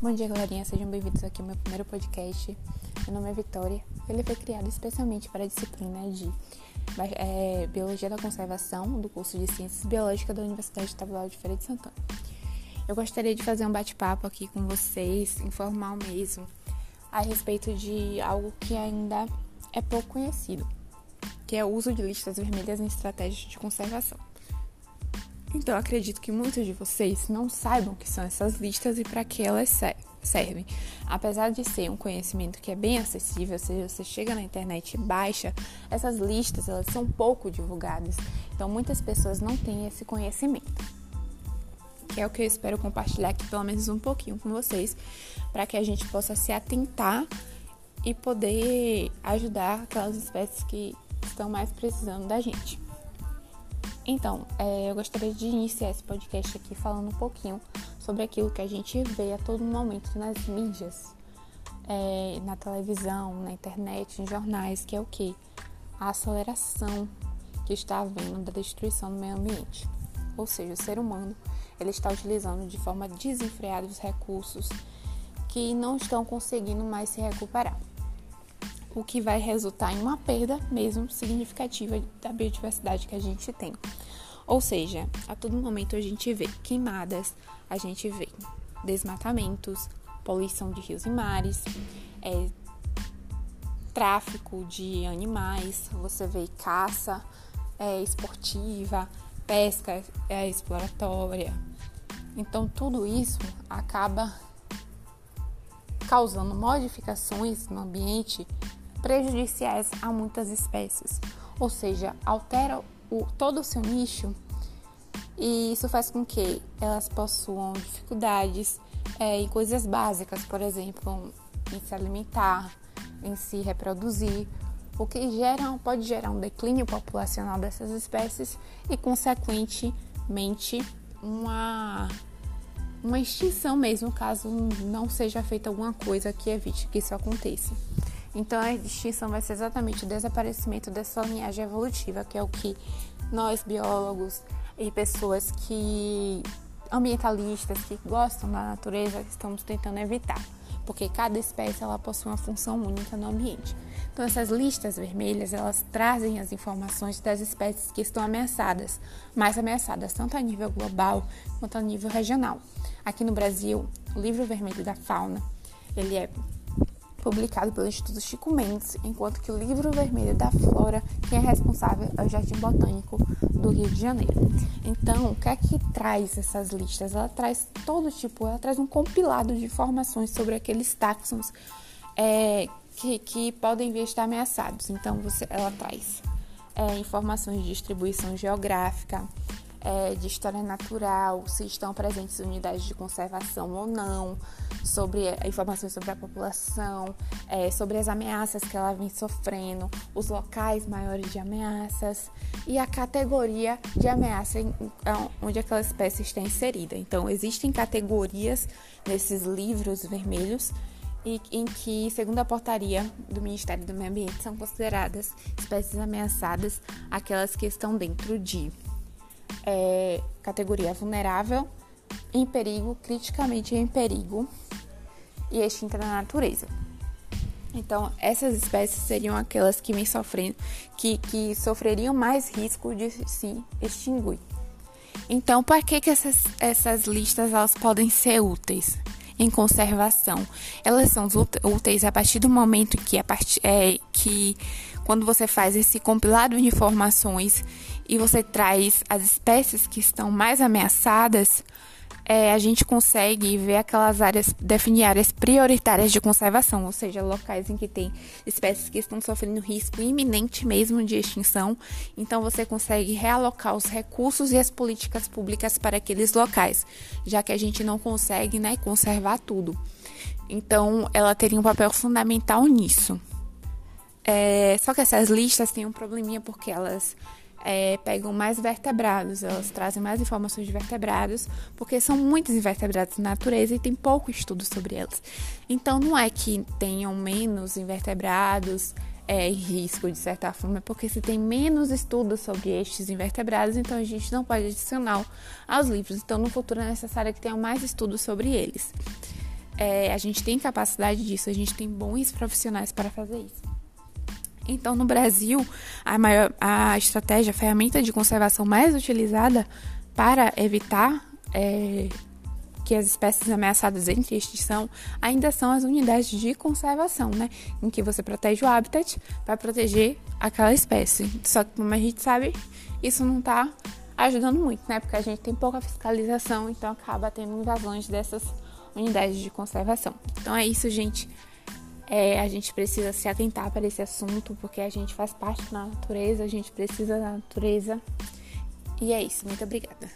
Bom dia, galerinha. Sejam bem-vindos aqui ao meu primeiro podcast. Meu nome é Vitória. Ele foi criado especialmente para a disciplina de é, Biologia da Conservação do curso de Ciências Biológicas da Universidade Estadual de Feira de Santana. Eu gostaria de fazer um bate-papo aqui com vocês, informal mesmo, a respeito de algo que ainda é pouco conhecido, que é o uso de listas vermelhas em estratégias de conservação. Então, acredito que muitos de vocês não saibam o que são essas listas e para que elas servem. Apesar de ser um conhecimento que é bem acessível, se você chega na internet e baixa, essas listas elas são pouco divulgadas. Então, muitas pessoas não têm esse conhecimento. Que é o que eu espero compartilhar aqui pelo menos um pouquinho com vocês, para que a gente possa se atentar e poder ajudar aquelas espécies que estão mais precisando da gente. Então, é, eu gostaria de iniciar esse podcast aqui falando um pouquinho sobre aquilo que a gente vê a todo momento nas mídias, é, na televisão, na internet, em jornais, que é o que? A aceleração que está havendo da destruição do meio ambiente. Ou seja, o ser humano ele está utilizando de forma desenfreada os recursos que não estão conseguindo mais se recuperar o que vai resultar em uma perda mesmo significativa da biodiversidade que a gente tem. Ou seja, a todo momento a gente vê queimadas, a gente vê desmatamentos, poluição de rios e mares, é, tráfico de animais, você vê caça é, esportiva, pesca é, exploratória. Então, tudo isso acaba causando modificações no ambiente prejudiciais a muitas espécies, ou seja, altera o, todo o seu nicho e isso faz com que elas possuam dificuldades é, em coisas básicas, por exemplo, em se alimentar, em se reproduzir, o que gera, pode gerar um declínio populacional dessas espécies e, consequentemente, uma, uma extinção mesmo, caso não seja feita alguma coisa que evite que isso aconteça. Então a extinção vai ser exatamente o desaparecimento dessa linhagem evolutiva, que é o que nós biólogos e pessoas que ambientalistas que gostam da natureza estamos tentando evitar, porque cada espécie ela possui uma função única no ambiente. Então essas listas vermelhas elas trazem as informações das espécies que estão ameaçadas, mais ameaçadas tanto a nível global quanto a nível regional. Aqui no Brasil, o livro vermelho da fauna ele é publicado pelo Instituto Chico Mendes, enquanto que o livro vermelho da flora, quem é responsável é o Jardim Botânico do Rio de Janeiro. Então, o que é que traz essas listas? Ela traz todo tipo, ela traz um compilado de informações sobre aqueles táxons é, que, que podem vir a estar ameaçados. Então, você, ela traz é, informações de distribuição geográfica, é, de história natural, se estão presentes unidades de conservação ou não, sobre é, informações sobre a população, é, sobre as ameaças que ela vem sofrendo, os locais maiores de ameaças e a categoria de ameaça em, onde aquela espécie está inserida. Então, existem categorias nesses livros vermelhos em que, segundo a portaria do Ministério do Meio Ambiente, são consideradas espécies ameaçadas aquelas que estão dentro de é, categoria vulnerável, em perigo, criticamente em perigo e extinta na natureza. Então, essas espécies seriam aquelas que sofrendo, que, que sofreriam mais risco de se extinguir. Então, para que, que essas, essas listas elas podem ser úteis em conservação? Elas são úteis a partir do momento que, a part, é, que quando você faz esse compilado de informações e você traz as espécies que estão mais ameaçadas, é, a gente consegue ver aquelas áreas, definir áreas prioritárias de conservação, ou seja, locais em que tem espécies que estão sofrendo risco iminente mesmo de extinção. Então você consegue realocar os recursos e as políticas públicas para aqueles locais, já que a gente não consegue né, conservar tudo. Então ela teria um papel fundamental nisso. É, só que essas listas têm um probleminha porque elas é, pegam mais vertebrados, elas trazem mais informações de vertebrados, porque são muitos invertebrados na natureza e tem pouco estudo sobre elas. Então não é que tenham menos invertebrados é, em risco, de certa forma, é porque se tem menos estudos sobre estes invertebrados, então a gente não pode adicionar aos livros. Então no futuro é necessário que tenha mais estudos sobre eles. é, a gente tem capacidade disso, a gente tem bons profissionais para fazer isso. Então, no Brasil, a, maior, a estratégia, a ferramenta de conservação mais utilizada para evitar é, que as espécies ameaçadas entre extinção ainda são as unidades de conservação, né? Em que você protege o habitat para proteger aquela espécie. Só que, como a gente sabe, isso não está ajudando muito, né? Porque a gente tem pouca fiscalização, então acaba tendo invasões dessas unidades de conservação. Então é isso, gente. É, a gente precisa se atentar para esse assunto, porque a gente faz parte da natureza, a gente precisa da natureza. E é isso. Muito obrigada.